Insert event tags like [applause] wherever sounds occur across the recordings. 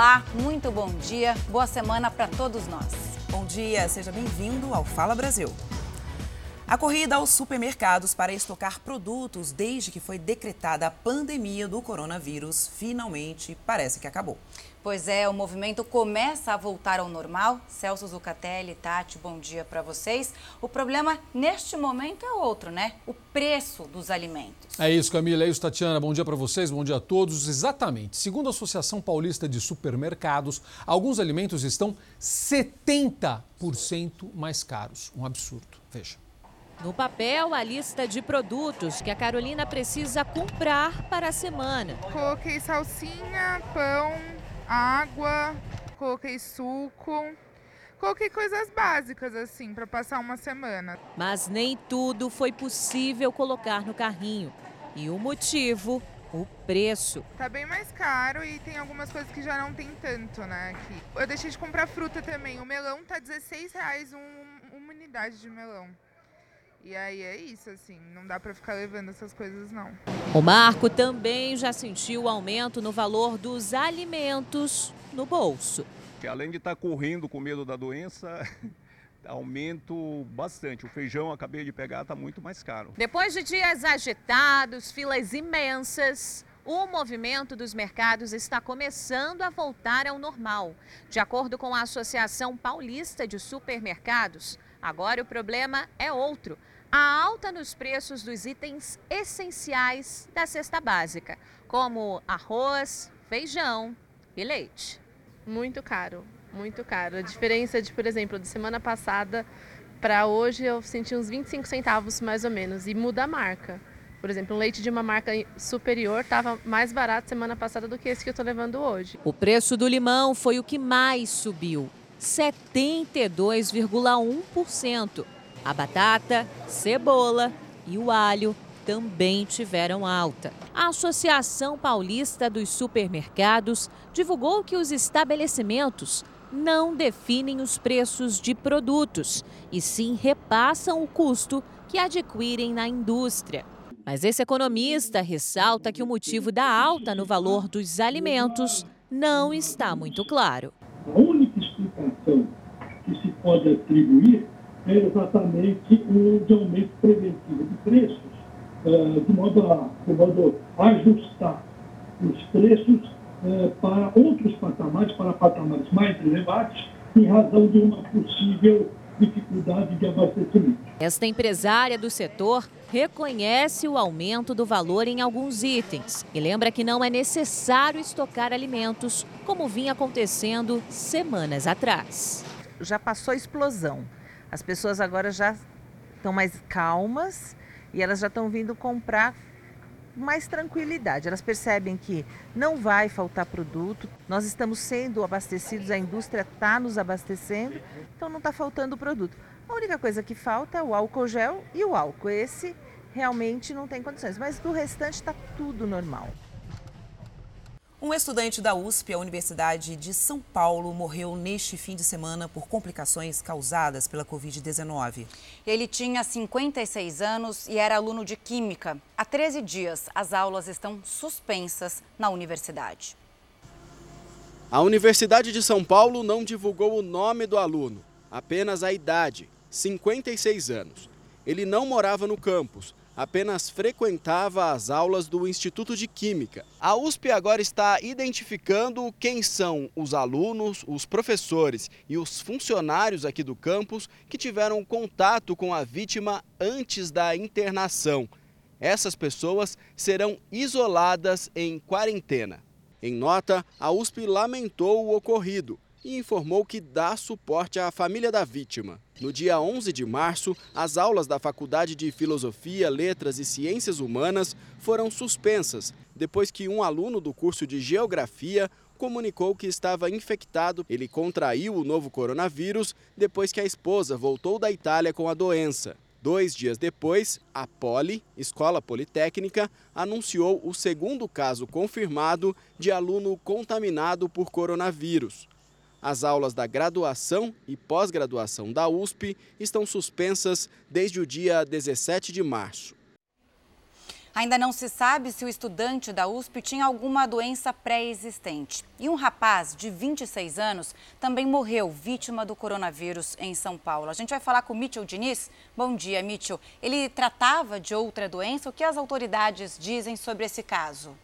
Olá, muito bom dia, boa semana para todos nós. Bom dia, seja bem-vindo ao Fala Brasil. A corrida aos supermercados para estocar produtos desde que foi decretada a pandemia do coronavírus finalmente parece que acabou. Pois é, o movimento começa a voltar ao normal. Celso Zucatelli, Tati, bom dia para vocês. O problema neste momento é outro, né? O preço dos alimentos. É isso, Camila. É isso, Tatiana. Bom dia para vocês, bom dia a todos. Exatamente. Segundo a Associação Paulista de Supermercados, alguns alimentos estão 70% mais caros. Um absurdo. Veja. No papel, a lista de produtos que a Carolina precisa comprar para a semana. Coloquei salsinha, pão, água, coloquei suco. Coloquei coisas básicas assim para passar uma semana. Mas nem tudo foi possível colocar no carrinho. E o motivo, o preço. Tá bem mais caro e tem algumas coisas que já não tem tanto, né? Aqui. Eu deixei de comprar fruta também. O melão tá 16 reais um, uma unidade de melão. E aí é isso, assim, não dá para ficar levando essas coisas não. O Marco também já sentiu o aumento no valor dos alimentos no bolso. Além de estar tá correndo com medo da doença, [laughs] aumento bastante. O feijão acabei de pegar está muito mais caro. Depois de dias agitados, filas imensas, o movimento dos mercados está começando a voltar ao normal. De acordo com a Associação Paulista de Supermercados, agora o problema é outro a alta nos preços dos itens essenciais da cesta básica, como arroz, feijão e leite. Muito caro, muito caro. A diferença de, por exemplo, de semana passada para hoje eu senti uns 25 centavos mais ou menos e muda a marca. Por exemplo, um leite de uma marca superior estava mais barato semana passada do que esse que eu estou levando hoje. O preço do limão foi o que mais subiu, 72,1%. A batata, cebola e o alho também tiveram alta. A Associação Paulista dos Supermercados divulgou que os estabelecimentos não definem os preços de produtos e sim repassam o custo que adquirem na indústria. Mas esse economista ressalta que o motivo da alta no valor dos alimentos não está muito claro. A única explicação que se pode atribuir é exatamente o de aumento preventivo de preços, é, de, modo a, de modo a ajustar os preços é, para outros patamares, para patamares mais elevados, em razão de uma possível dificuldade de abastecimento. Esta empresária do setor reconhece o aumento do valor em alguns itens e lembra que não é necessário estocar alimentos, como vinha acontecendo semanas atrás. Já passou a explosão as pessoas agora já estão mais calmas e elas já estão vindo comprar mais tranquilidade. Elas percebem que não vai faltar produto, nós estamos sendo abastecidos, a indústria está nos abastecendo, então não está faltando produto. A única coisa que falta é o álcool gel e o álcool. Esse realmente não tem condições, mas do restante está tudo normal. Um estudante da USP, a Universidade de São Paulo, morreu neste fim de semana por complicações causadas pela Covid-19. Ele tinha 56 anos e era aluno de Química. Há 13 dias, as aulas estão suspensas na universidade. A Universidade de São Paulo não divulgou o nome do aluno, apenas a idade, 56 anos. Ele não morava no campus, apenas frequentava as aulas do Instituto de Química. A USP agora está identificando quem são os alunos, os professores e os funcionários aqui do campus que tiveram contato com a vítima antes da internação. Essas pessoas serão isoladas em quarentena. Em nota, a USP lamentou o ocorrido e informou que dá suporte à família da vítima. No dia 11 de março, as aulas da Faculdade de Filosofia, Letras e Ciências Humanas foram suspensas depois que um aluno do curso de Geografia comunicou que estava infectado. Ele contraiu o novo coronavírus depois que a esposa voltou da Itália com a doença. Dois dias depois, a Poli, Escola Politécnica, anunciou o segundo caso confirmado de aluno contaminado por coronavírus. As aulas da graduação e pós-graduação da USP estão suspensas desde o dia 17 de março. Ainda não se sabe se o estudante da USP tinha alguma doença pré-existente. E um rapaz de 26 anos também morreu vítima do coronavírus em São Paulo. A gente vai falar com o Mitchell Diniz. Bom dia, Mitchell. Ele tratava de outra doença? O que as autoridades dizem sobre esse caso?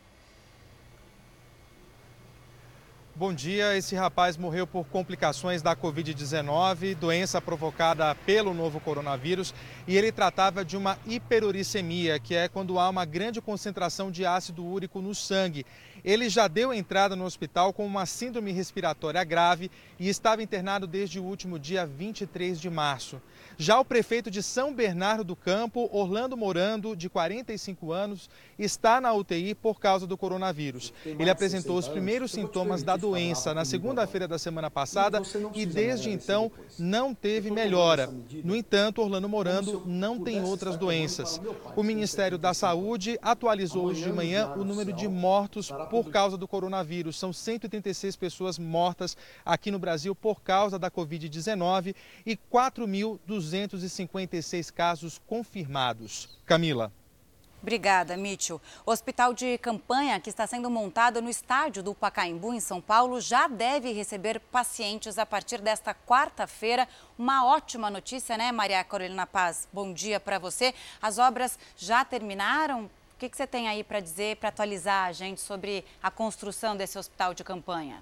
Bom dia. Esse rapaz morreu por complicações da Covid-19, doença provocada pelo novo coronavírus, e ele tratava de uma hiperuricemia, que é quando há uma grande concentração de ácido úrico no sangue. Ele já deu entrada no hospital com uma síndrome respiratória grave e estava internado desde o último dia 23 de março. Já o prefeito de São Bernardo do Campo, Orlando Morando, de 45 anos, está na UTI por causa do coronavírus. Ele apresentou os primeiros sintomas da doença na segunda-feira da semana passada e desde então não teve melhora. No entanto, Orlando Morando não tem outras doenças. O Ministério da Saúde atualizou hoje de manhã o número de mortos por causa do coronavírus. São 136 pessoas mortas aqui no Brasil por causa da Covid-19 e 4.256 casos confirmados. Camila. Obrigada, Mitchell. O hospital de campanha que está sendo montado no estádio do Pacaembu, em São Paulo, já deve receber pacientes a partir desta quarta-feira. Uma ótima notícia, né, Maria Carolina Paz? Bom dia para você. As obras já terminaram? O que, que você tem aí para dizer, para atualizar a gente sobre a construção desse hospital de campanha?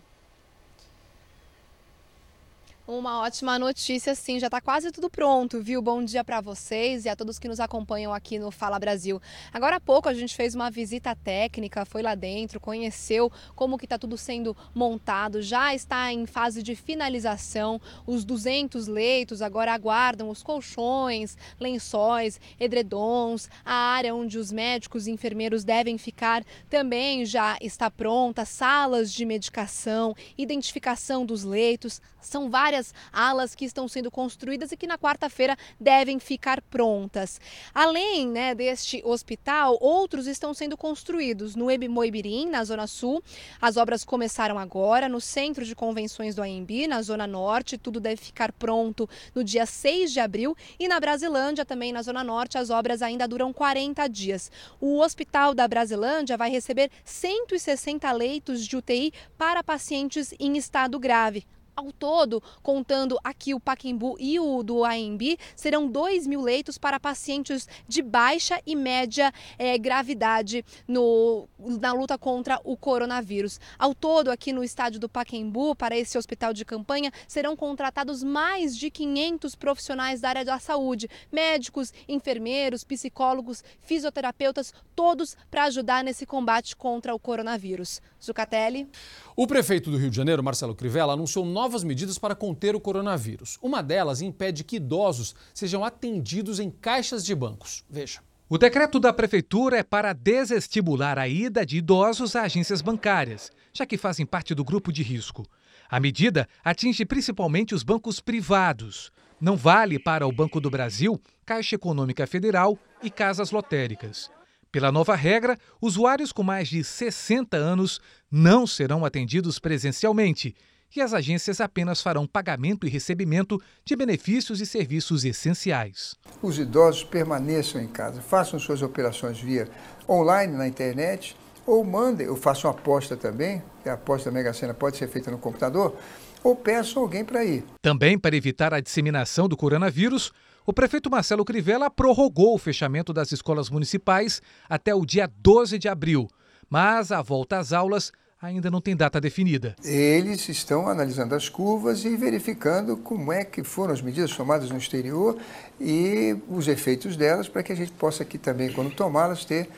Uma ótima notícia, sim, já está quase tudo pronto, viu? Bom dia para vocês e a todos que nos acompanham aqui no Fala Brasil. Agora há pouco a gente fez uma visita técnica, foi lá dentro, conheceu como que está tudo sendo montado, já está em fase de finalização. Os 200 leitos agora aguardam os colchões, lençóis, edredons, a área onde os médicos e enfermeiros devem ficar também já está pronta, salas de medicação, identificação dos leitos, são várias alas que estão sendo construídas e que na quarta-feira devem ficar prontas. Além né, deste hospital, outros estão sendo construídos no Ebimoibirim, na Zona Sul. As obras começaram agora, no Centro de Convenções do AMB, na Zona Norte. Tudo deve ficar pronto no dia 6 de abril. E na Brasilândia, também na Zona Norte, as obras ainda duram 40 dias. O Hospital da Brasilândia vai receber 160 leitos de UTI para pacientes em estado grave. Ao todo, contando aqui o Paquembu e o do AMB, serão 2 mil leitos para pacientes de baixa e média é, gravidade no, na luta contra o coronavírus. Ao todo, aqui no estádio do Paquembu, para esse hospital de campanha, serão contratados mais de 500 profissionais da área da saúde, médicos, enfermeiros, psicólogos, fisioterapeutas, todos para ajudar nesse combate contra o coronavírus. Zucatelli. O prefeito do Rio de Janeiro, Marcelo Crivella, anunciou novas medidas para conter o coronavírus. Uma delas impede que idosos sejam atendidos em caixas de bancos. Veja. O decreto da prefeitura é para desestimular a ida de idosos a agências bancárias, já que fazem parte do grupo de risco. A medida atinge principalmente os bancos privados. Não vale para o Banco do Brasil, Caixa Econômica Federal e casas lotéricas. Pela nova regra, usuários com mais de 60 anos não serão atendidos presencialmente e as agências apenas farão pagamento e recebimento de benefícios e serviços essenciais. Os idosos permaneçam em casa, façam suas operações via online na internet ou mandem, eu faço uma aposta também, a aposta da Mega Sena pode ser feita no computador, ou peçam alguém para ir. Também para evitar a disseminação do coronavírus, o prefeito Marcelo Crivella prorrogou o fechamento das escolas municipais até o dia 12 de abril, mas a volta às aulas ainda não tem data definida. Eles estão analisando as curvas e verificando como é que foram as medidas tomadas no exterior e os efeitos delas para que a gente possa aqui também, quando tomá-las, ter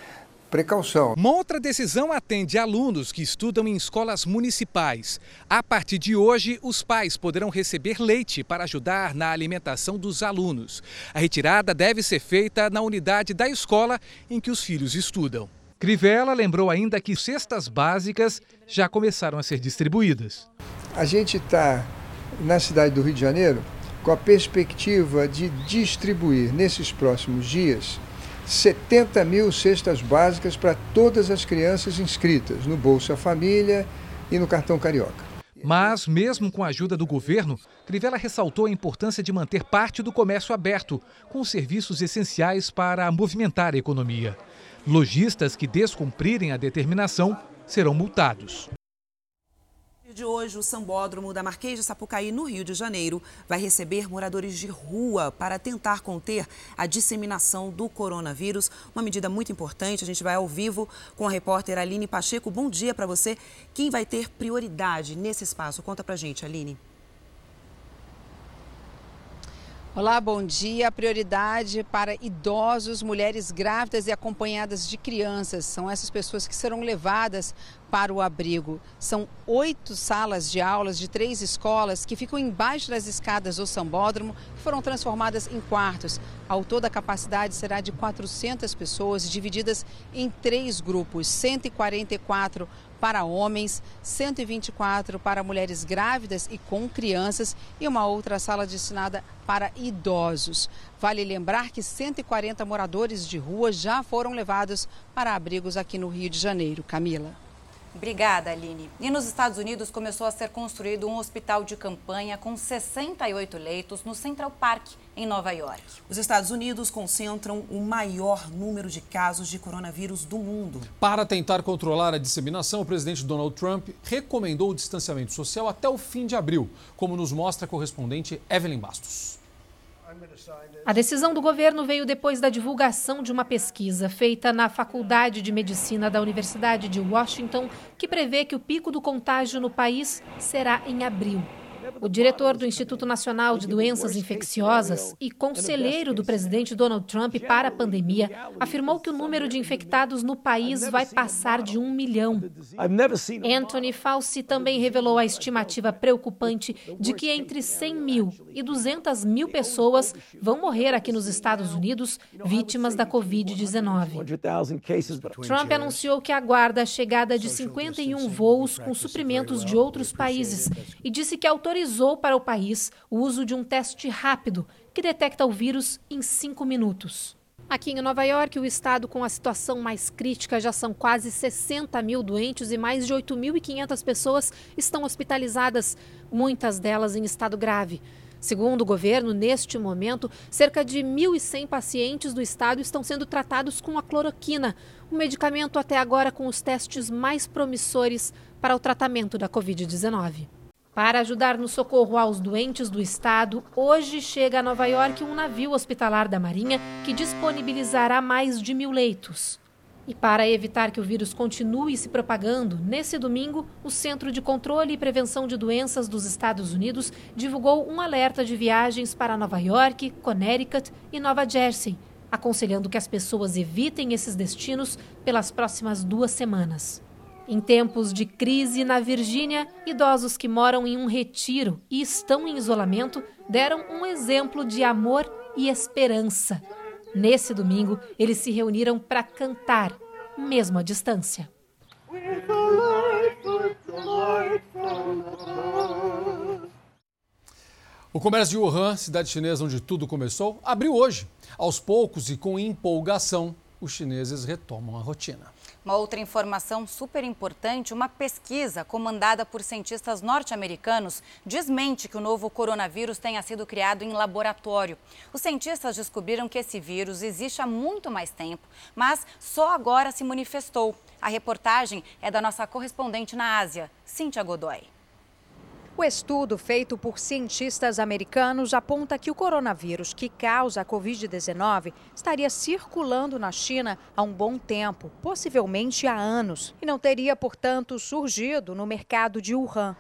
precaução. Uma outra decisão atende alunos que estudam em escolas municipais. A partir de hoje, os pais poderão receber leite para ajudar na alimentação dos alunos. A retirada deve ser feita na unidade da escola em que os filhos estudam. Crivella lembrou ainda que cestas básicas já começaram a ser distribuídas. A gente está na cidade do Rio de Janeiro com a perspectiva de distribuir nesses próximos dias 70 mil cestas básicas para todas as crianças inscritas no Bolsa Família e no Cartão Carioca. Mas, mesmo com a ajuda do governo, Crivella ressaltou a importância de manter parte do comércio aberto, com serviços essenciais para movimentar a economia. Lojistas que descumprirem a determinação serão multados de hoje, o Sambódromo da Marquês de Sapucaí, no Rio de Janeiro, vai receber moradores de rua para tentar conter a disseminação do coronavírus. Uma medida muito importante. A gente vai ao vivo com a repórter Aline Pacheco. Bom dia para você. Quem vai ter prioridade nesse espaço? Conta pra gente, Aline. Olá, bom dia. Prioridade para idosos, mulheres grávidas e acompanhadas de crianças. São essas pessoas que serão levadas para o abrigo. São oito salas de aulas de três escolas que ficam embaixo das escadas do Sambódromo, que foram transformadas em quartos. Ao todo, a capacidade será de 400 pessoas, divididas em três grupos: 144 para homens, 124 para mulheres grávidas e com crianças e uma outra sala destinada para idosos. Vale lembrar que 140 moradores de rua já foram levados para abrigos aqui no Rio de Janeiro. Camila. Obrigada, Aline. E nos Estados Unidos começou a ser construído um hospital de campanha com 68 leitos no Central Park, em Nova York. Os Estados Unidos concentram o maior número de casos de coronavírus do mundo. Para tentar controlar a disseminação, o presidente Donald Trump recomendou o distanciamento social até o fim de abril, como nos mostra a correspondente Evelyn Bastos. A decisão do governo veio depois da divulgação de uma pesquisa feita na Faculdade de Medicina da Universidade de Washington, que prevê que o pico do contágio no país será em abril. O diretor do Instituto Nacional de Doenças Infecciosas e conselheiro do presidente Donald Trump para a pandemia afirmou que o número de infectados no país vai passar de um milhão. Anthony Fauci também revelou a estimativa preocupante de que entre 100 mil e 200 mil pessoas vão morrer aqui nos Estados Unidos vítimas da Covid-19. Trump anunciou que aguarda a chegada de 51 voos com suprimentos de outros países e disse que autorizou autorizou para o país o uso de um teste rápido que detecta o vírus em cinco minutos. Aqui em Nova York, o estado com a situação mais crítica já são quase 60 mil doentes e mais de 8.500 pessoas estão hospitalizadas, muitas delas em estado grave. Segundo o governo, neste momento, cerca de 1.100 pacientes do estado estão sendo tratados com a cloroquina, um medicamento até agora com os testes mais promissores para o tratamento da Covid-19. Para ajudar no socorro aos doentes do estado, hoje chega a Nova York um navio hospitalar da Marinha que disponibilizará mais de mil leitos. E para evitar que o vírus continue se propagando, nesse domingo, o Centro de Controle e Prevenção de Doenças dos Estados Unidos divulgou um alerta de viagens para Nova York, Connecticut e Nova Jersey, aconselhando que as pessoas evitem esses destinos pelas próximas duas semanas. Em tempos de crise na Virgínia, idosos que moram em um retiro e estão em isolamento deram um exemplo de amor e esperança. Nesse domingo, eles se reuniram para cantar, mesmo à distância. O comércio de Wuhan, cidade chinesa onde tudo começou, abriu hoje. Aos poucos e com empolgação, os chineses retomam a rotina. Uma outra informação super importante: uma pesquisa comandada por cientistas norte-americanos desmente que o novo coronavírus tenha sido criado em laboratório. Os cientistas descobriram que esse vírus existe há muito mais tempo, mas só agora se manifestou. A reportagem é da nossa correspondente na Ásia, Cíntia Godoy. O estudo feito por cientistas americanos aponta que o coronavírus que causa a Covid-19 estaria circulando na China há um bom tempo, possivelmente há anos, e não teria, portanto, surgido no mercado de Wuhan.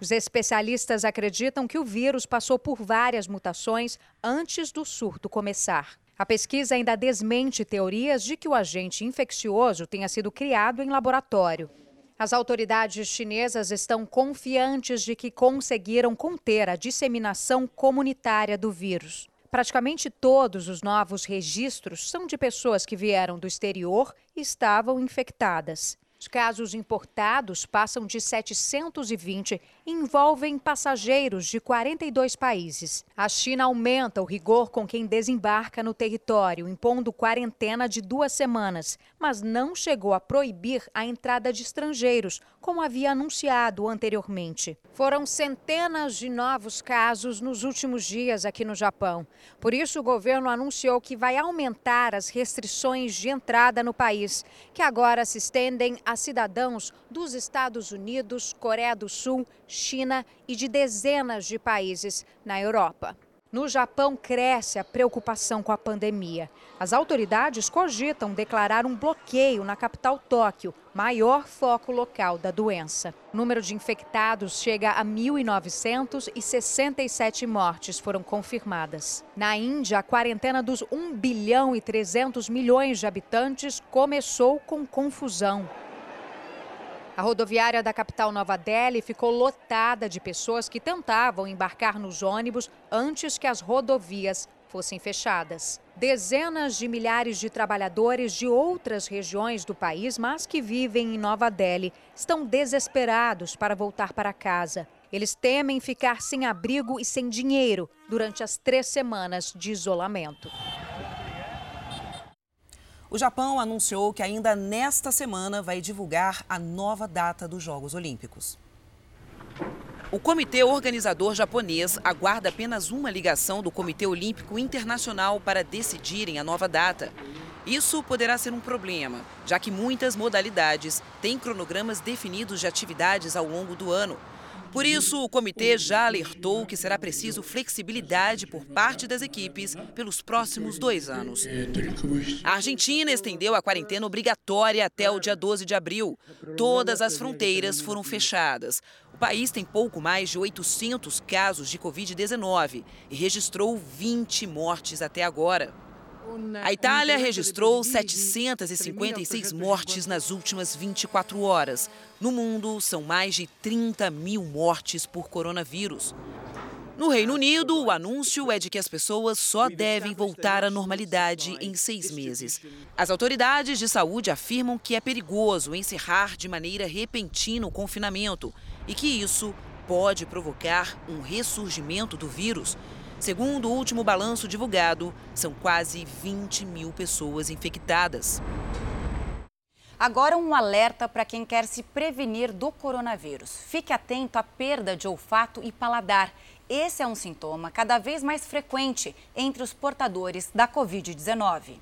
Os especialistas acreditam que o vírus passou por várias mutações antes do surto começar. A pesquisa ainda desmente teorias de que o agente infeccioso tenha sido criado em laboratório. As autoridades chinesas estão confiantes de que conseguiram conter a disseminação comunitária do vírus. Praticamente todos os novos registros são de pessoas que vieram do exterior e estavam infectadas. Os casos importados passam de 720 e envolvem passageiros de 42 países. A China aumenta o rigor com quem desembarca no território, impondo quarentena de duas semanas, mas não chegou a proibir a entrada de estrangeiros, como havia anunciado anteriormente. Foram centenas de novos casos nos últimos dias aqui no Japão. Por isso, o governo anunciou que vai aumentar as restrições de entrada no país, que agora se estendem a cidadãos dos Estados Unidos, Coreia do Sul, China e de dezenas de países na Europa. No Japão, cresce a preocupação com a pandemia. As autoridades cogitam declarar um bloqueio na capital Tóquio, maior foco local da doença. O número de infectados chega a 1.900 e 67 mortes foram confirmadas. Na Índia, a quarentena dos 1 bilhão e 300 milhões de habitantes começou com confusão. A rodoviária da capital Nova Delhi ficou lotada de pessoas que tentavam embarcar nos ônibus antes que as rodovias fossem fechadas. Dezenas de milhares de trabalhadores de outras regiões do país, mas que vivem em Nova Delhi, estão desesperados para voltar para casa. Eles temem ficar sem abrigo e sem dinheiro durante as três semanas de isolamento. O Japão anunciou que ainda nesta semana vai divulgar a nova data dos Jogos Olímpicos. O comitê organizador japonês aguarda apenas uma ligação do Comitê Olímpico Internacional para decidirem a nova data. Isso poderá ser um problema, já que muitas modalidades têm cronogramas definidos de atividades ao longo do ano. Por isso, o comitê já alertou que será preciso flexibilidade por parte das equipes pelos próximos dois anos. A Argentina estendeu a quarentena obrigatória até o dia 12 de abril. Todas as fronteiras foram fechadas. O país tem pouco mais de 800 casos de Covid-19 e registrou 20 mortes até agora. A Itália registrou 756 mortes nas últimas 24 horas. No mundo, são mais de 30 mil mortes por coronavírus. No Reino Unido, o anúncio é de que as pessoas só devem voltar à normalidade em seis meses. As autoridades de saúde afirmam que é perigoso encerrar de maneira repentina o confinamento e que isso pode provocar um ressurgimento do vírus. Segundo o último balanço divulgado, são quase 20 mil pessoas infectadas. Agora, um alerta para quem quer se prevenir do coronavírus. Fique atento à perda de olfato e paladar. Esse é um sintoma cada vez mais frequente entre os portadores da Covid-19.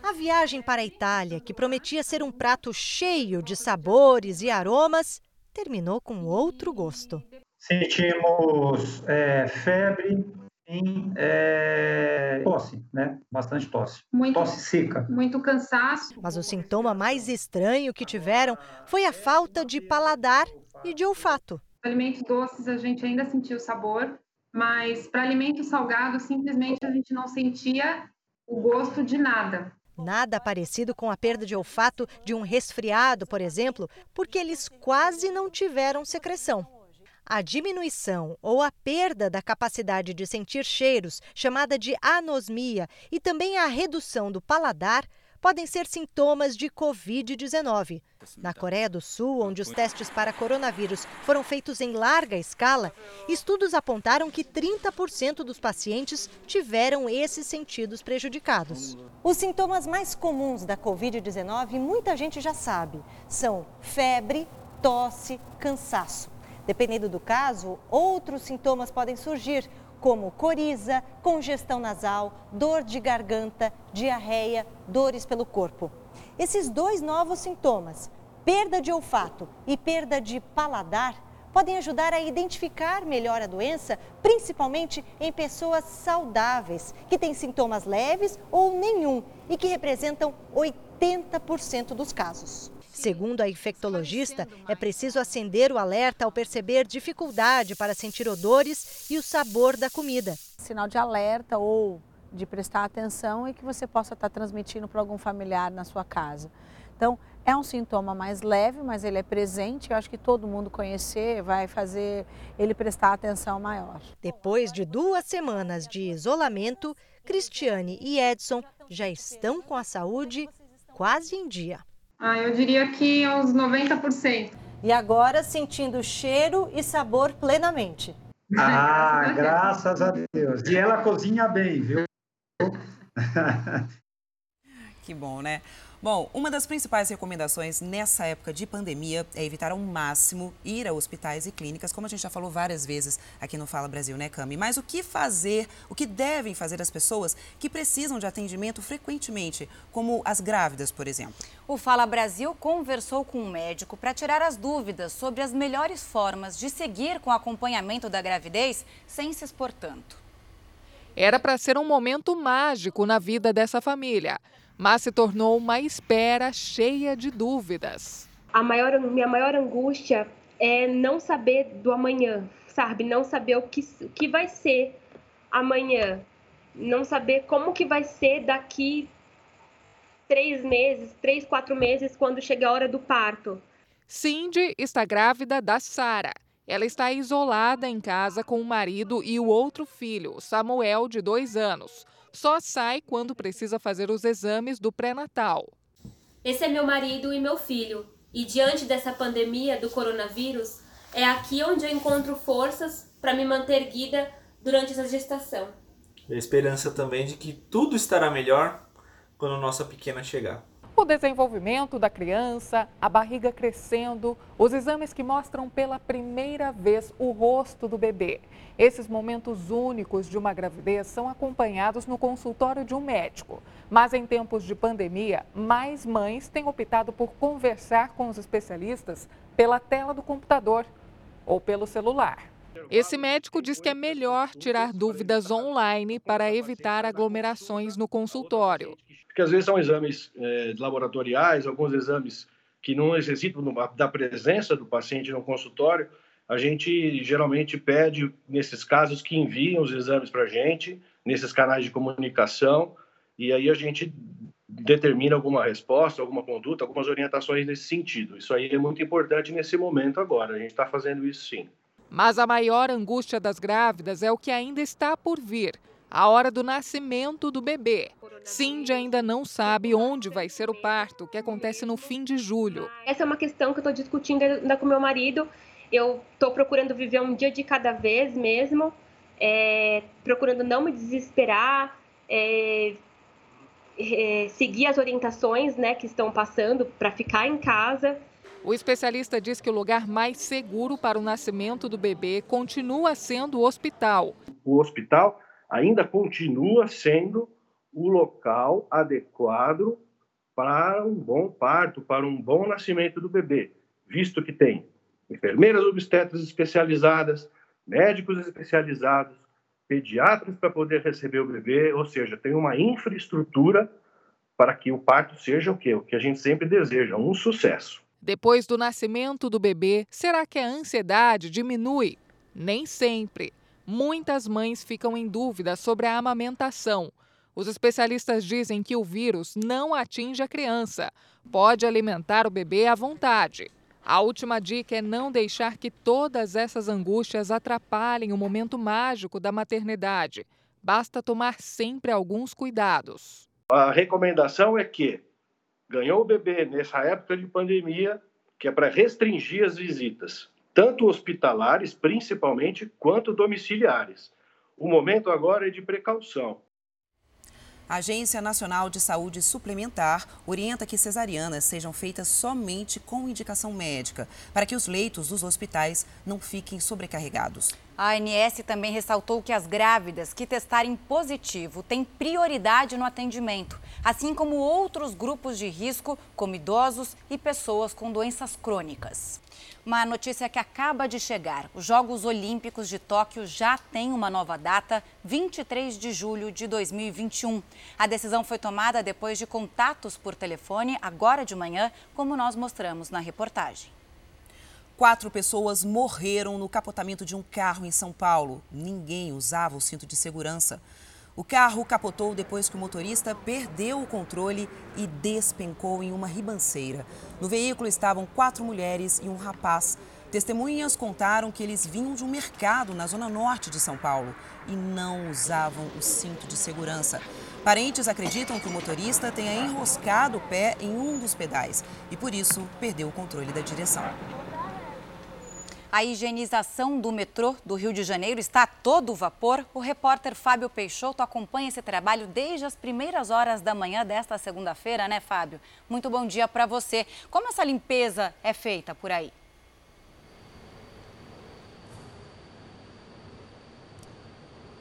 A viagem para a Itália, que prometia ser um prato cheio de sabores e aromas, terminou com outro gosto. Sentimos é, febre, em é, tosse, né? Bastante tosse. Muito, tosse seca. Muito cansaço. Mas o sintoma mais estranho que tiveram foi a falta de paladar e de olfato. Alimentos doces a gente ainda sentia o sabor, mas para alimentos salgados simplesmente a gente não sentia o gosto de nada. Nada parecido com a perda de olfato de um resfriado, por exemplo, porque eles quase não tiveram secreção. A diminuição ou a perda da capacidade de sentir cheiros, chamada de anosmia, e também a redução do paladar podem ser sintomas de Covid-19. Na Coreia do Sul, onde os testes para coronavírus foram feitos em larga escala, estudos apontaram que 30% dos pacientes tiveram esses sentidos prejudicados. Os sintomas mais comuns da Covid-19, muita gente já sabe, são febre, tosse, cansaço. Dependendo do caso, outros sintomas podem surgir, como coriza, congestão nasal, dor de garganta, diarreia, dores pelo corpo. Esses dois novos sintomas, perda de olfato e perda de paladar, podem ajudar a identificar melhor a doença, principalmente em pessoas saudáveis, que têm sintomas leves ou nenhum e que representam 80% dos casos. Segundo a infectologista, é preciso acender o alerta ao perceber dificuldade para sentir odores e o sabor da comida. Sinal de alerta ou de prestar atenção é que você possa estar transmitindo para algum familiar na sua casa. Então, é um sintoma mais leve, mas ele é presente. Eu acho que todo mundo conhecer vai fazer ele prestar atenção maior. Depois de duas semanas de isolamento, Cristiane e Edson já estão com a saúde quase em dia. Ah, eu diria que uns 90%. e agora sentindo cheiro e sabor plenamente. [laughs] Ah, graças a Deus. E ela cozinha bem, viu? [laughs] Que bom, né? Bom, uma das principais recomendações nessa época de pandemia é evitar ao máximo ir a hospitais e clínicas, como a gente já falou várias vezes aqui no Fala Brasil, né, Cami? Mas o que fazer, o que devem fazer as pessoas que precisam de atendimento frequentemente, como as grávidas, por exemplo? O Fala Brasil conversou com um médico para tirar as dúvidas sobre as melhores formas de seguir com o acompanhamento da gravidez sem se expor tanto. Era para ser um momento mágico na vida dessa família mas se tornou uma espera cheia de dúvidas. A maior, minha maior angústia é não saber do amanhã, sabe? Não saber o que, o que vai ser amanhã, não saber como que vai ser daqui três meses, três, quatro meses, quando chegar a hora do parto. Cindy está grávida da Sara. Ela está isolada em casa com o marido e o outro filho, Samuel, de dois anos só sai quando precisa fazer os exames do pré-natal. Esse é meu marido e meu filho, e diante dessa pandemia do coronavírus, é aqui onde eu encontro forças para me manter guida durante essa gestação. A esperança também de que tudo estará melhor quando nossa pequena chegar o desenvolvimento da criança, a barriga crescendo, os exames que mostram pela primeira vez o rosto do bebê. Esses momentos únicos de uma gravidez são acompanhados no consultório de um médico. Mas em tempos de pandemia, mais mães têm optado por conversar com os especialistas pela tela do computador ou pelo celular. Esse médico diz que é melhor tirar dúvidas online para evitar aglomerações no consultório porque às vezes são exames é, laboratoriais, alguns exames que não necessitam da presença do paciente no consultório, a gente geralmente pede, nesses casos, que enviem os exames para a gente, nesses canais de comunicação, e aí a gente determina alguma resposta, alguma conduta, algumas orientações nesse sentido. Isso aí é muito importante nesse momento agora, a gente está fazendo isso sim. Mas a maior angústia das grávidas é o que ainda está por vir a hora do nascimento do bebê. Cindy ainda não sabe onde vai ser o parto, que acontece no fim de julho. Essa é uma questão que eu estou discutindo ainda com meu marido. Eu estou procurando viver um dia de cada vez mesmo, é, procurando não me desesperar, é, é, seguir as orientações né, que estão passando para ficar em casa. O especialista diz que o lugar mais seguro para o nascimento do bebê continua sendo o hospital. O hospital ainda continua sendo o local adequado para um bom parto, para um bom nascimento do bebê, visto que tem enfermeiras obstetras especializadas, médicos especializados, pediatras para poder receber o bebê, ou seja, tem uma infraestrutura para que o parto seja o quê? O que a gente sempre deseja, um sucesso. Depois do nascimento do bebê, será que a ansiedade diminui? Nem sempre. Muitas mães ficam em dúvida sobre a amamentação. Os especialistas dizem que o vírus não atinge a criança, pode alimentar o bebê à vontade. A última dica é não deixar que todas essas angústias atrapalhem o momento mágico da maternidade. Basta tomar sempre alguns cuidados. A recomendação é que ganhou o bebê nessa época de pandemia, que é para restringir as visitas tanto hospitalares, principalmente, quanto domiciliares. O momento agora é de precaução. A Agência Nacional de Saúde Suplementar orienta que cesarianas sejam feitas somente com indicação médica, para que os leitos dos hospitais não fiquem sobrecarregados. A ANS também ressaltou que as grávidas que testarem positivo têm prioridade no atendimento, assim como outros grupos de risco, como idosos e pessoas com doenças crônicas. Uma notícia que acaba de chegar: os Jogos Olímpicos de Tóquio já têm uma nova data, 23 de julho de 2021. A decisão foi tomada depois de contatos por telefone, agora de manhã, como nós mostramos na reportagem. Quatro pessoas morreram no capotamento de um carro em São Paulo. Ninguém usava o cinto de segurança. O carro capotou depois que o motorista perdeu o controle e despencou em uma ribanceira. No veículo estavam quatro mulheres e um rapaz. Testemunhas contaram que eles vinham de um mercado na zona norte de São Paulo e não usavam o cinto de segurança. Parentes acreditam que o motorista tenha enroscado o pé em um dos pedais e por isso perdeu o controle da direção. A higienização do metrô do Rio de Janeiro está a todo vapor. O repórter Fábio Peixoto acompanha esse trabalho desde as primeiras horas da manhã desta segunda-feira, né, Fábio? Muito bom dia para você. Como essa limpeza é feita por aí?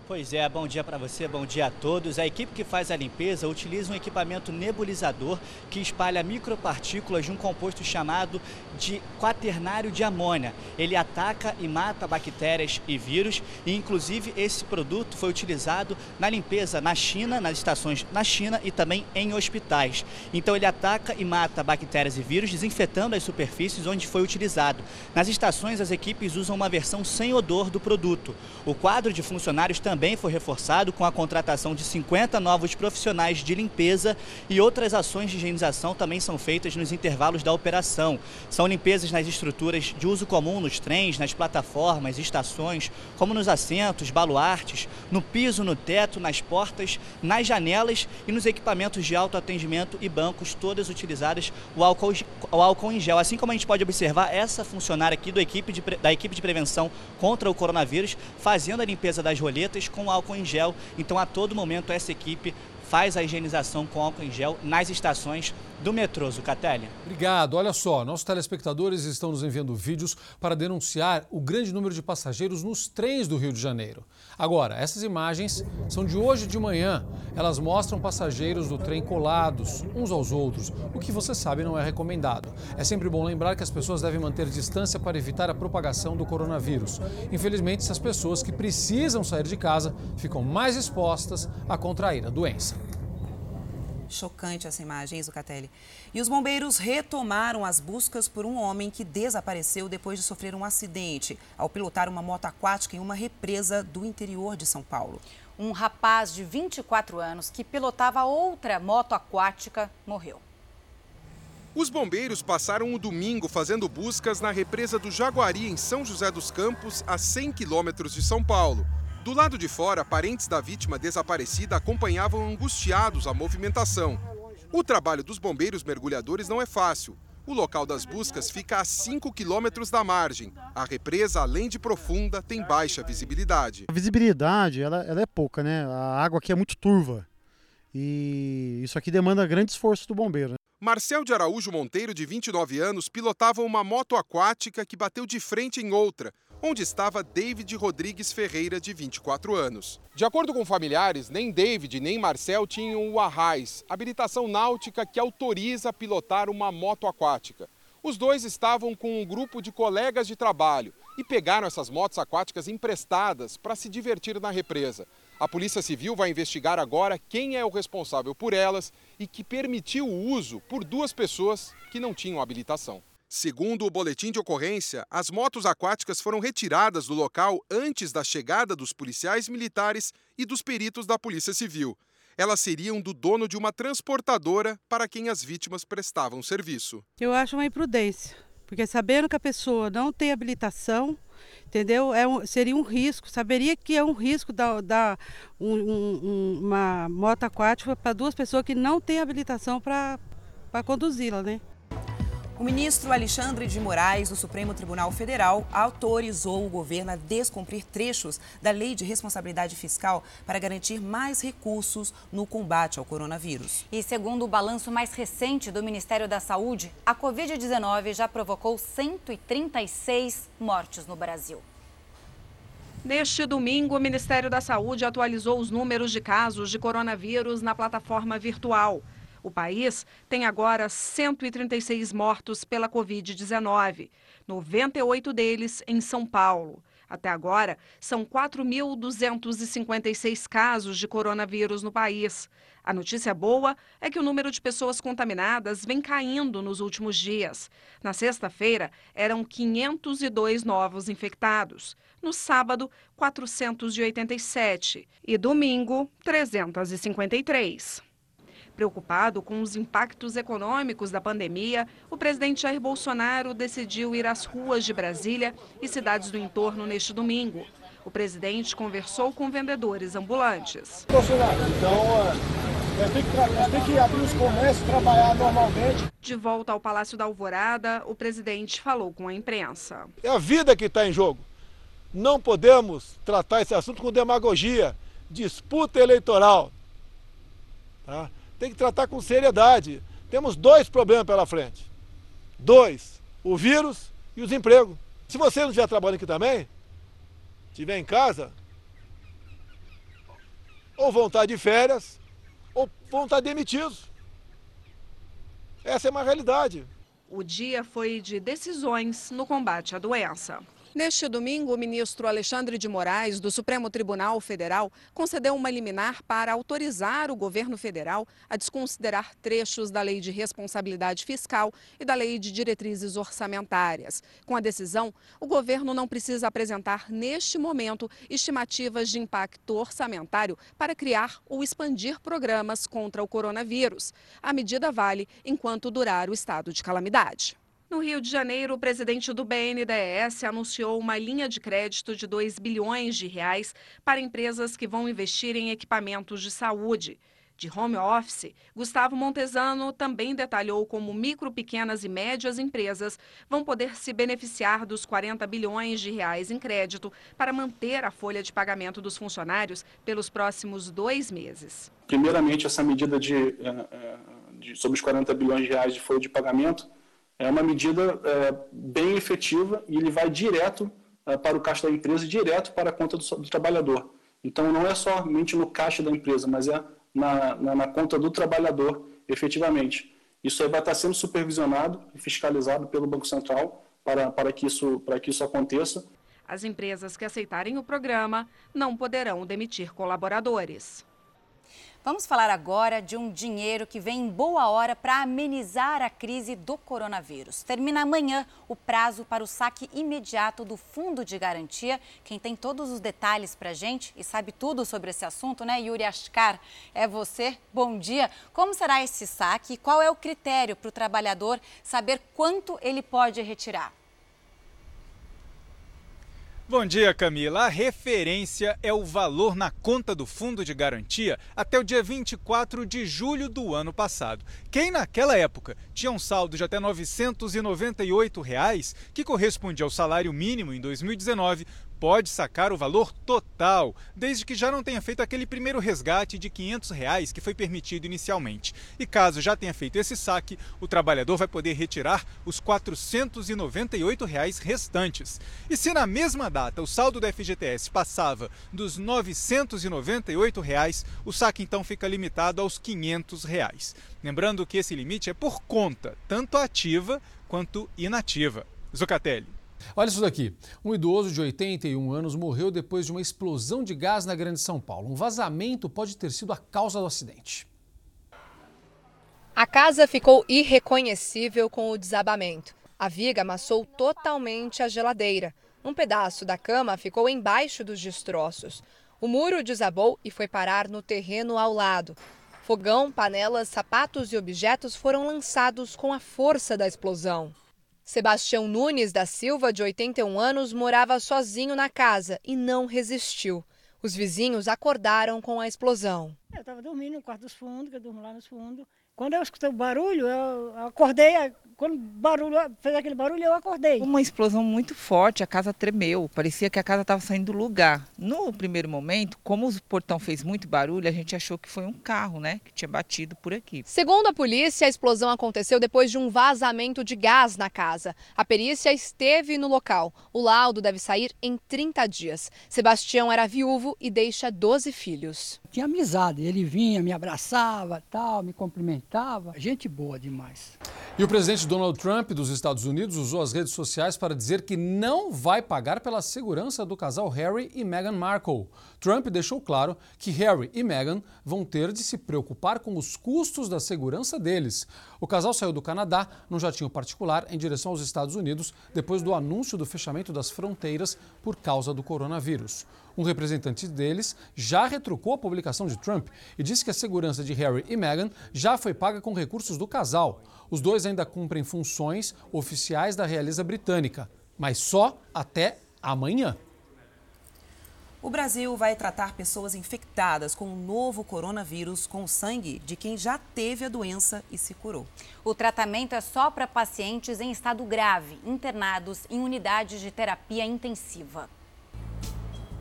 Pois é, bom dia para você, bom dia a todos. A equipe que faz a limpeza utiliza um equipamento nebulizador que espalha micropartículas de um composto chamado de quaternário de amônia. Ele ataca e mata bactérias e vírus e inclusive esse produto foi utilizado na limpeza na China, nas estações na China e também em hospitais. Então ele ataca e mata bactérias e vírus, desinfetando as superfícies onde foi utilizado. Nas estações as equipes usam uma versão sem odor do produto. O quadro de funcionários também também foi reforçado com a contratação de 50 novos profissionais de limpeza e outras ações de higienização também são feitas nos intervalos da operação. São limpezas nas estruturas de uso comum nos trens, nas plataformas, estações, como nos assentos, baluartes, no piso, no teto, nas portas, nas janelas e nos equipamentos de autoatendimento e bancos, todas utilizadas o álcool, o álcool em gel. Assim como a gente pode observar, essa funcionária aqui do equipe de, da equipe de prevenção contra o coronavírus fazendo a limpeza das roletas com álcool em gel. Então, a todo momento, essa equipe faz a higienização com álcool em gel nas estações do metrô, Zucatelli. Obrigado. Olha só, nossos telespectadores estão nos enviando vídeos para denunciar o grande número de passageiros nos trens do Rio de Janeiro. Agora, essas imagens são de hoje de manhã. Elas mostram passageiros do trem colados uns aos outros, o que você sabe não é recomendado. É sempre bom lembrar que as pessoas devem manter distância para evitar a propagação do coronavírus. Infelizmente, essas pessoas que precisam sair de casa ficam mais expostas a contrair a doença. Chocante essa imagem, Zucatelli. E os bombeiros retomaram as buscas por um homem que desapareceu depois de sofrer um acidente ao pilotar uma moto aquática em uma represa do interior de São Paulo. Um rapaz de 24 anos que pilotava outra moto aquática morreu. Os bombeiros passaram o domingo fazendo buscas na represa do Jaguari, em São José dos Campos, a 100 quilômetros de São Paulo. Do lado de fora, parentes da vítima desaparecida acompanhavam angustiados a movimentação. O trabalho dos bombeiros mergulhadores não é fácil. O local das buscas fica a 5 quilômetros da margem. A represa, além de profunda, tem baixa visibilidade. A visibilidade ela, ela é pouca, né? A água aqui é muito turva. E isso aqui demanda grande esforço do bombeiro. Né? Marcel de Araújo Monteiro, de 29 anos, pilotava uma moto aquática que bateu de frente em outra, onde estava David Rodrigues Ferreira, de 24 anos. De acordo com familiares, nem David nem Marcel tinham o Arrais, habilitação náutica que autoriza pilotar uma moto aquática. Os dois estavam com um grupo de colegas de trabalho e pegaram essas motos aquáticas emprestadas para se divertir na represa. A Polícia Civil vai investigar agora quem é o responsável por elas e que permitiu o uso por duas pessoas que não tinham habilitação. Segundo o boletim de ocorrência, as motos aquáticas foram retiradas do local antes da chegada dos policiais militares e dos peritos da Polícia Civil. Elas seriam do dono de uma transportadora para quem as vítimas prestavam serviço. Eu acho uma imprudência, porque sabendo que a pessoa não tem habilitação, entendeu? É um, seria um risco, saberia que é um risco dar, dar um, um, uma moto aquática para duas pessoas que não têm habilitação para conduzi-la, né? O ministro Alexandre de Moraes, do Supremo Tribunal Federal, autorizou o governo a descumprir trechos da Lei de Responsabilidade Fiscal para garantir mais recursos no combate ao coronavírus. E segundo o balanço mais recente do Ministério da Saúde, a Covid-19 já provocou 136 mortes no Brasil. Neste domingo, o Ministério da Saúde atualizou os números de casos de coronavírus na plataforma virtual. O país tem agora 136 mortos pela Covid-19, 98 deles em São Paulo. Até agora, são 4.256 casos de coronavírus no país. A notícia boa é que o número de pessoas contaminadas vem caindo nos últimos dias. Na sexta-feira, eram 502 novos infectados. No sábado, 487. E domingo, 353. Preocupado com os impactos econômicos da pandemia, o presidente Jair Bolsonaro decidiu ir às ruas de Brasília e cidades do entorno neste domingo. O presidente conversou com vendedores ambulantes. Bolsonaro, então tem que, tem que abrir os comércios, trabalhar normalmente. De volta ao Palácio da Alvorada, o presidente falou com a imprensa. É a vida que está em jogo. Não podemos tratar esse assunto com demagogia, disputa eleitoral. Tá? Tem que tratar com seriedade. Temos dois problemas pela frente. Dois: o vírus e os empregos. Se você não estiver trabalhando aqui também, estiver em casa, ou vão estar de férias, ou vão estar demitidos. Essa é uma realidade. O dia foi de decisões no combate à doença. Neste domingo, o ministro Alexandre de Moraes, do Supremo Tribunal Federal, concedeu uma liminar para autorizar o governo federal a desconsiderar trechos da Lei de Responsabilidade Fiscal e da Lei de Diretrizes Orçamentárias. Com a decisão, o governo não precisa apresentar, neste momento, estimativas de impacto orçamentário para criar ou expandir programas contra o coronavírus. A medida vale enquanto durar o estado de calamidade. No Rio de Janeiro, o presidente do BNDES anunciou uma linha de crédito de 2 bilhões de reais para empresas que vão investir em equipamentos de saúde. De home office, Gustavo Montesano também detalhou como micro, pequenas e médias empresas vão poder se beneficiar dos 40 bilhões de reais em crédito para manter a folha de pagamento dos funcionários pelos próximos dois meses. Primeiramente, essa medida de, eh, eh, de sobre os 40 bilhões de reais de folha de pagamento é uma medida é, bem efetiva e ele vai direto é, para o caixa da empresa e direto para a conta do, do, trabalhador. Então, não é somente no caixa da empresa, mas é na, na, na conta do trabalhador, efetivamente. Isso aí vai estar sendo supervisionado e fiscalizado pelo Banco Central para, para, que, isso, para que isso aconteça. As empresas que aceitarem o programa não poderão demitir colaboradores. Vamos falar agora de um dinheiro que vem em boa hora para amenizar a crise do coronavírus. Termina amanhã o prazo para o saque imediato do Fundo de Garantia. Quem tem todos os detalhes para a gente e sabe tudo sobre esse assunto, né, Yuri Ashkar? É você. Bom dia. Como será esse saque e qual é o critério para o trabalhador saber quanto ele pode retirar? Bom dia, Camila. A referência é o valor na conta do Fundo de Garantia até o dia 24 de julho do ano passado. Quem naquela época tinha um saldo de até 998 reais, que correspondia ao salário mínimo em 2019, pode sacar o valor total, desde que já não tenha feito aquele primeiro resgate de 500 reais que foi permitido inicialmente. E caso já tenha feito esse saque, o trabalhador vai poder retirar os 498 reais restantes. E se na mesma data o saldo do FGTS passava dos 998 reais, o saque então fica limitado aos 500 reais. Lembrando que esse limite é por conta, tanto ativa quanto inativa. Zucatelli. Olha isso daqui. Um idoso de 81 anos morreu depois de uma explosão de gás na Grande São Paulo. Um vazamento pode ter sido a causa do acidente. A casa ficou irreconhecível com o desabamento. A viga amassou totalmente a geladeira. Um pedaço da cama ficou embaixo dos destroços. O muro desabou e foi parar no terreno ao lado. Fogão, panelas, sapatos e objetos foram lançados com a força da explosão. Sebastião Nunes da Silva, de 81 anos, morava sozinho na casa e não resistiu. Os vizinhos acordaram com a explosão. Eu estava dormindo no quarto dos fundos, que eu durmo lá nos fundos. Quando eu escutei o barulho, eu acordei, quando barulho, fez aquele barulho, eu acordei. Uma explosão muito forte, a casa tremeu. Parecia que a casa estava saindo do lugar. No primeiro momento, como o portão fez muito barulho, a gente achou que foi um carro, né, que tinha batido por aqui. Segundo a polícia, a explosão aconteceu depois de um vazamento de gás na casa. A perícia esteve no local. O laudo deve sair em 30 dias. Sebastião era viúvo e deixa 12 filhos. Tinha amizade, ele vinha, me abraçava, tal, me cumprimentava. Gente boa demais. E o presidente Donald Trump dos Estados Unidos usou as redes sociais para dizer que não vai pagar pela segurança do casal Harry e Meghan Markle. Trump deixou claro que Harry e Meghan vão ter de se preocupar com os custos da segurança deles. O casal saiu do Canadá num jatinho particular em direção aos Estados Unidos depois do anúncio do fechamento das fronteiras por causa do coronavírus. Um representante deles já retrucou a publicação de Trump e disse que a segurança de Harry e Meghan já foi paga com recursos do casal. Os dois ainda cumprem funções oficiais da realeza britânica, mas só até amanhã. O Brasil vai tratar pessoas infectadas com o novo coronavírus com sangue de quem já teve a doença e se curou. O tratamento é só para pacientes em estado grave, internados em unidades de terapia intensiva.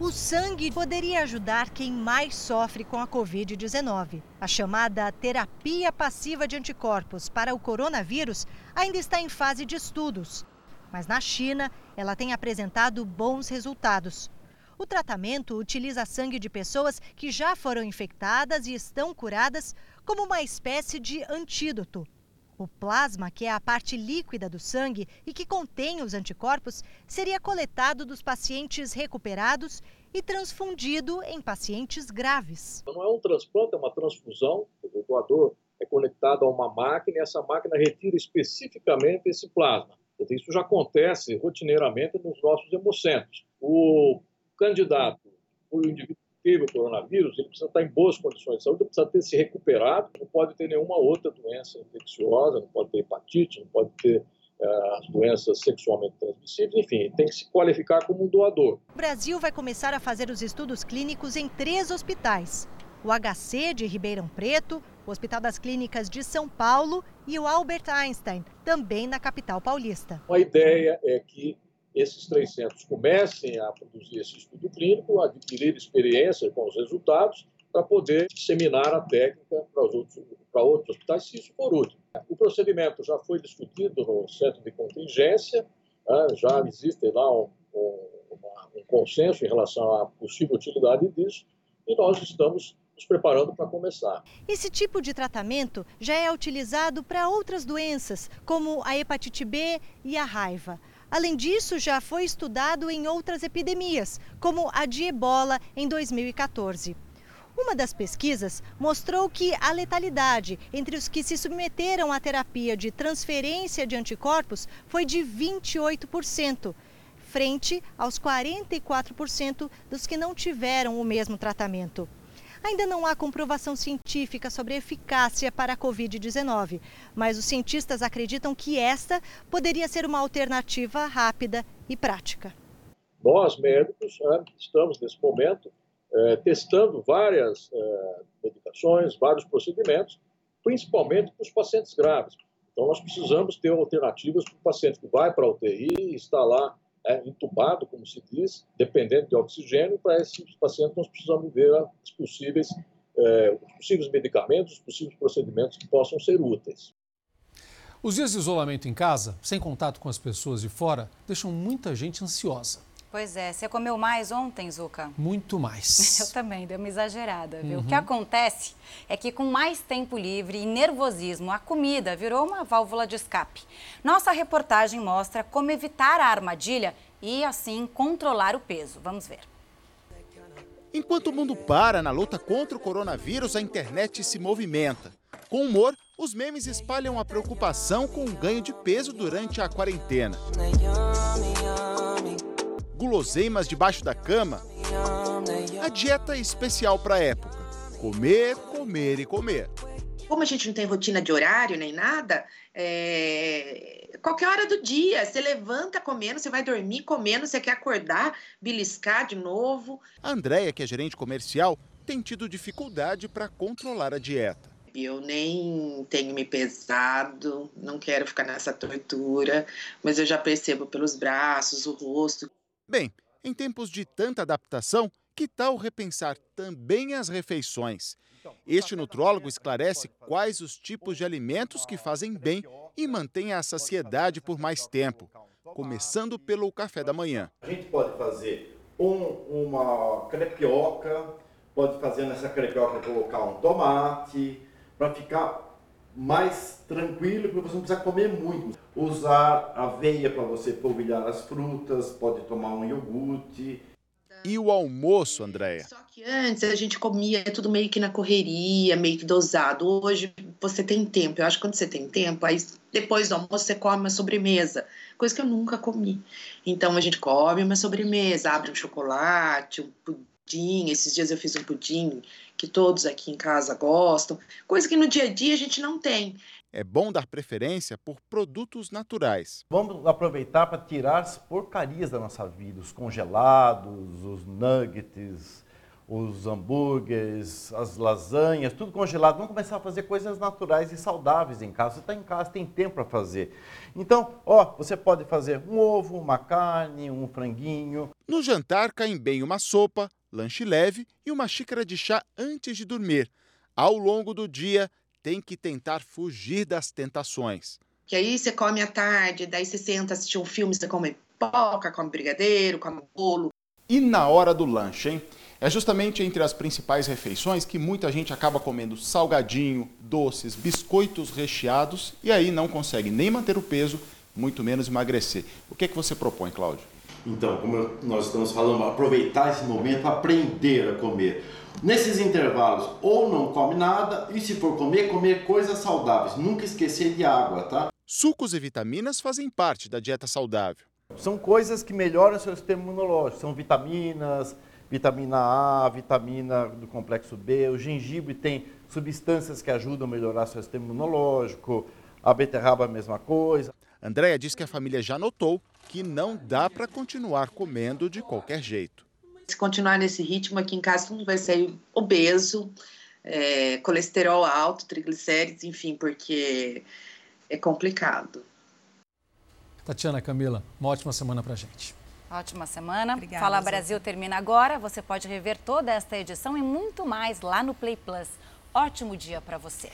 O sangue poderia ajudar quem mais sofre com a Covid-19. A chamada terapia passiva de anticorpos para o coronavírus ainda está em fase de estudos. Mas na China, ela tem apresentado bons resultados. O tratamento utiliza sangue de pessoas que já foram infectadas e estão curadas como uma espécie de antídoto. O plasma, que é a parte líquida do sangue e que contém os anticorpos, seria coletado dos pacientes recuperados e transfundido em pacientes graves. Não é um transplante, é uma transfusão. O doador é conectado a uma máquina e essa máquina retira especificamente esse plasma. Isso já acontece rotineiramente nos nossos hemocentros. O candidato, o indivíduo que teve o coronavírus, ele precisa estar em boas condições de saúde, precisa ter se recuperado, não pode ter nenhuma outra doença infecciosa, não pode ter hepatite, não pode ter uh, as doenças sexualmente transmissíveis, enfim, tem que se qualificar como um doador. O Brasil vai começar a fazer os estudos clínicos em três hospitais: o HC de Ribeirão Preto, o Hospital das Clínicas de São Paulo e o Albert Einstein, também na capital paulista. A ideia é que esses três centros comecem a produzir esse estudo clínico, adquirir experiência com os resultados, para poder disseminar a técnica para, os outros, para outros hospitais, se isso for útil. O procedimento já foi discutido no centro de contingência, né, já existe lá um, um, um consenso em relação à possível utilidade disso, e nós estamos nos preparando para começar. Esse tipo de tratamento já é utilizado para outras doenças, como a hepatite B e a raiva. Além disso, já foi estudado em outras epidemias, como a de ebola em 2014. Uma das pesquisas mostrou que a letalidade entre os que se submeteram à terapia de transferência de anticorpos foi de 28%, frente aos 44% dos que não tiveram o mesmo tratamento. Ainda não há comprovação científica sobre a eficácia para a Covid-19, mas os cientistas acreditam que esta poderia ser uma alternativa rápida e prática. Nós, médicos, né, estamos nesse momento é, testando várias é, medicações, vários procedimentos, principalmente para os pacientes graves. Então, nós precisamos ter alternativas para o paciente que vai para a UTI e está lá é, entubado, como se diz, dependente de oxigênio, para esses pacientes nós precisamos ver os possíveis, é, os possíveis medicamentos, os possíveis procedimentos que possam ser úteis. Os dias de isolamento em casa, sem contato com as pessoas de fora, deixam muita gente ansiosa. Pois é, você comeu mais ontem, Zuca? Muito mais. [laughs] Eu também, deu uma exagerada, viu? Uhum. O que acontece é que com mais tempo livre e nervosismo, a comida virou uma válvula de escape. Nossa reportagem mostra como evitar a armadilha e, assim, controlar o peso. Vamos ver. Enquanto o mundo para na luta contra o coronavírus, a internet se movimenta. Com humor, os memes espalham a preocupação com o ganho de peso durante a quarentena guloseimas debaixo da cama. A dieta é especial para a época: comer, comer e comer. Como a gente não tem rotina de horário nem nada, é... qualquer hora do dia, você levanta comendo, você vai dormir comendo, você quer acordar, beliscar de novo. A Andréia, que é gerente comercial, tem tido dificuldade para controlar a dieta. Eu nem tenho me pesado, não quero ficar nessa tortura, mas eu já percebo pelos braços, o rosto, Bem, em tempos de tanta adaptação, que tal repensar também as refeições? Este nutrólogo esclarece quais os tipos de alimentos que fazem bem e mantêm a saciedade por mais tempo, começando pelo café da manhã. A gente pode fazer um, uma crepioca, pode fazer nessa crepioca colocar um tomate, para ficar mais tranquilo, porque você não precisa comer muito. Usar aveia para você polvilhar as frutas, pode tomar um iogurte. E o almoço, Andréia? Só que antes a gente comia tudo meio que na correria, meio que dosado. Hoje você tem tempo. Eu acho que quando você tem tempo, aí depois do almoço você come uma sobremesa, coisa que eu nunca comi. Então a gente come uma sobremesa, abre um chocolate, um pudim. Esses dias eu fiz um pudim que todos aqui em casa gostam, coisa que no dia a dia a gente não tem. É bom dar preferência por produtos naturais. Vamos aproveitar para tirar as porcarias da nossa vida, os congelados, os nuggets, os hambúrgueres, as lasanhas, tudo congelado. Vamos começar a fazer coisas naturais e saudáveis em casa. Você está em casa, tem tempo para fazer. Então, ó, você pode fazer um ovo, uma carne, um franguinho. No jantar caem bem uma sopa, lanche leve e uma xícara de chá antes de dormir. Ao longo do dia, tem que tentar fugir das tentações. Que aí você come à tarde, daí você senta assistir um filme, você come pipoca, come brigadeiro, come bolo. E na hora do lanche, hein? É justamente entre as principais refeições que muita gente acaba comendo salgadinho, doces, biscoitos recheados e aí não consegue nem manter o peso, muito menos emagrecer. O que é que você propõe, Cláudio? Então, como nós estamos falando, aproveitar esse momento, aprender a comer. Nesses intervalos, ou não come nada, e se for comer, comer coisas saudáveis. Nunca esquecer de água, tá? Sucos e vitaminas fazem parte da dieta saudável. São coisas que melhoram o seu sistema imunológico. São vitaminas, vitamina A, vitamina do complexo B. O gengibre tem substâncias que ajudam a melhorar seu sistema imunológico. A beterraba a mesma coisa. Andréia diz que a família já notou que não dá para continuar comendo de qualquer jeito. Se continuar nesse ritmo aqui em casa, todo mundo vai sair obeso, é, colesterol alto, triglicérides, enfim, porque é complicado. Tatiana, Camila, uma ótima semana para gente. Ótima semana. Obrigada, Fala. Brasil termina agora. Você pode rever toda esta edição e muito mais lá no Play Plus. Ótimo dia para você.